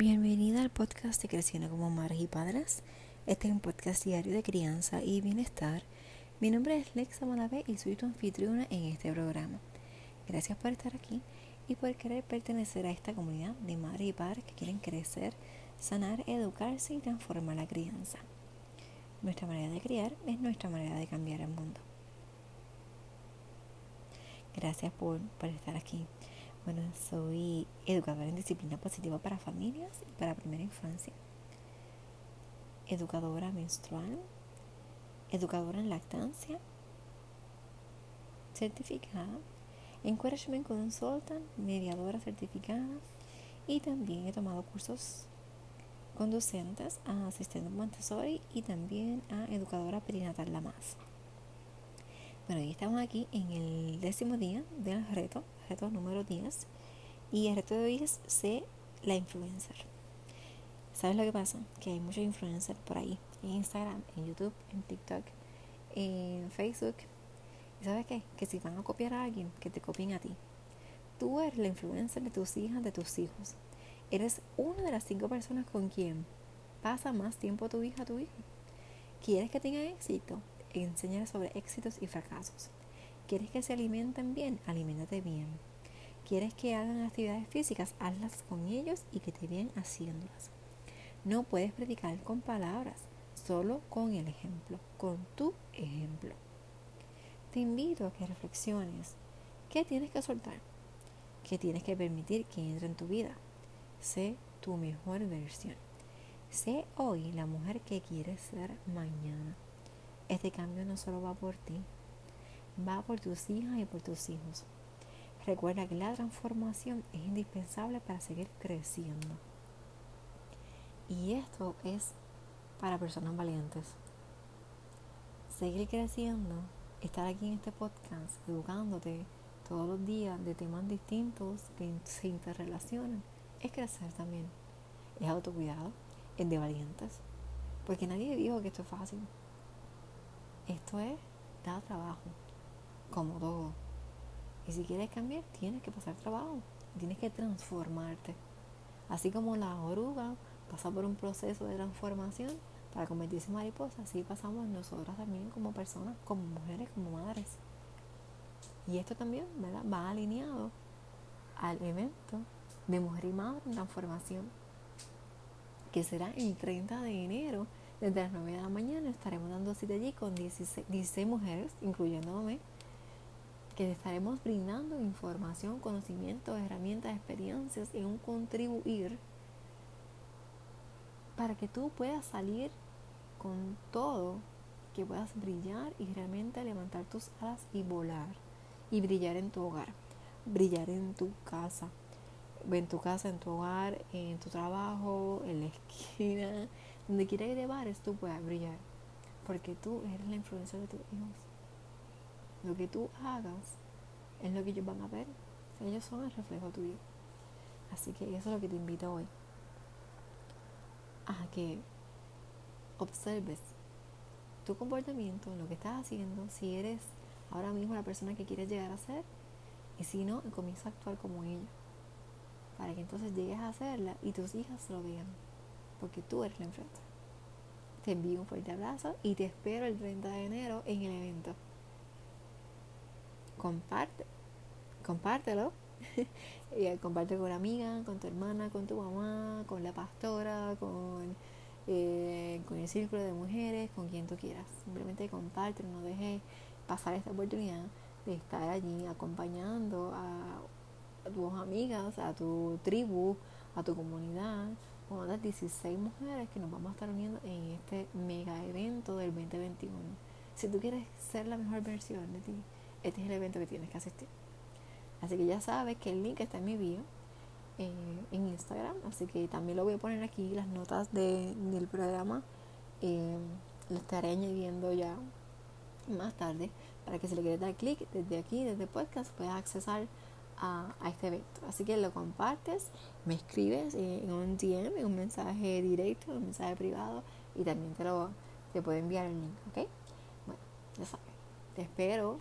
Bienvenida al podcast de Creciendo como Madres y Padres. Este es un podcast diario de crianza y bienestar. Mi nombre es Lexa Malavé y soy tu anfitriona en este programa. Gracias por estar aquí y por querer pertenecer a esta comunidad de madres y padres que quieren crecer, sanar, educarse y transformar la crianza. Nuestra manera de criar es nuestra manera de cambiar el mundo. Gracias por, por estar aquí. Bueno, soy educadora en disciplina positiva para familias y para primera infancia. Educadora menstrual. Educadora en lactancia. Certificada. Encouragement Consultant, mediadora certificada. Y también he tomado cursos conducentes a asistente Montessori y también a educadora perinatal La. Bueno, hoy estamos aquí en el décimo día del reto reto número 10. Y el reto de hoy es ser la influencer. ¿Sabes lo que pasa? Que hay muchos influencers por ahí. En Instagram, en YouTube, en TikTok, en Facebook. ¿Y sabes qué? Que si van a copiar a alguien, que te copien a ti. Tú eres la influencer de tus hijas, de tus hijos. Eres una de las cinco personas con quien pasa más tiempo tu hija, tu hijo. ¿Quieres que tenga éxito? Enseñar sobre éxitos y fracasos. ¿Quieres que se alimenten bien? Aliméntate bien. ¿Quieres que hagan actividades físicas? Hazlas con ellos y que te vean haciéndolas. No puedes predicar con palabras, solo con el ejemplo, con tu ejemplo. Te invito a que reflexiones. ¿Qué tienes que soltar? ¿Qué tienes que permitir que entre en tu vida? Sé tu mejor versión. Sé hoy la mujer que quieres ser mañana. Este cambio no solo va por ti, va por tus hijas y por tus hijos. Recuerda que la transformación es indispensable para seguir creciendo. Y esto es para personas valientes. Seguir creciendo, estar aquí en este podcast, educándote todos los días de temas distintos que se interrelacionan, es crecer también. Es autocuidado, es de valientes. Porque nadie dijo que esto es fácil. Esto es, da trabajo como todo. Y si quieres cambiar, tienes que pasar trabajo, tienes que transformarte. Así como la oruga pasa por un proceso de transformación para convertirse en mariposa, así pasamos nosotras también como personas, como mujeres, como madres. Y esto también va alineado al evento de Mujer y Madre Transformación, que será el 30 de enero, desde las 9 de la mañana. Estaremos dando cita allí con 16, 16 mujeres, incluyéndome que estaremos brindando información, conocimiento, herramientas, experiencias y un contribuir para que tú puedas salir con todo, que puedas brillar y realmente levantar tus alas y volar y brillar en tu hogar, brillar en tu casa, en tu casa, en tu hogar, en tu trabajo, en la esquina, donde quiera que te pares, tú puedas brillar, porque tú eres la influencia de tus hijos. Lo que tú hagas es lo que ellos van a ver. Ellos son el reflejo tuyo. Así que eso es lo que te invito hoy. A que observes tu comportamiento, lo que estás haciendo, si eres ahora mismo la persona que quieres llegar a ser, y si no, comienza a actuar como ella. Para que entonces llegues a hacerla y tus hijas lo vean. Porque tú eres la enfrente. Te envío un fuerte abrazo y te espero el 30 de enero en el evento comparte, compártelo. y eh, comparte con una amiga, con tu hermana, con tu mamá, con la pastora, con, eh, con el círculo de mujeres, con quien tú quieras. Simplemente comparte, no dejes pasar esta oportunidad de estar allí acompañando a, tus amigas, a tu tribu, a tu comunidad, con otras 16 mujeres que nos vamos a estar uniendo en este mega evento del 2021. Si tú quieres ser la mejor versión de ti, este es el evento que tienes que asistir. Así que ya sabes que el link está en mi bio eh, en Instagram, así que también lo voy a poner aquí, las notas del programa. Eh, lo estaré añadiendo ya más tarde para que si le quieres dar clic desde aquí, desde podcast, puedas accesar a, este evento. Así que lo compartes, me escribes en un DM, en un mensaje directo, un mensaje privado y también te lo te puedo enviar el link, ¿ok? Bueno, ya sabes. Te espero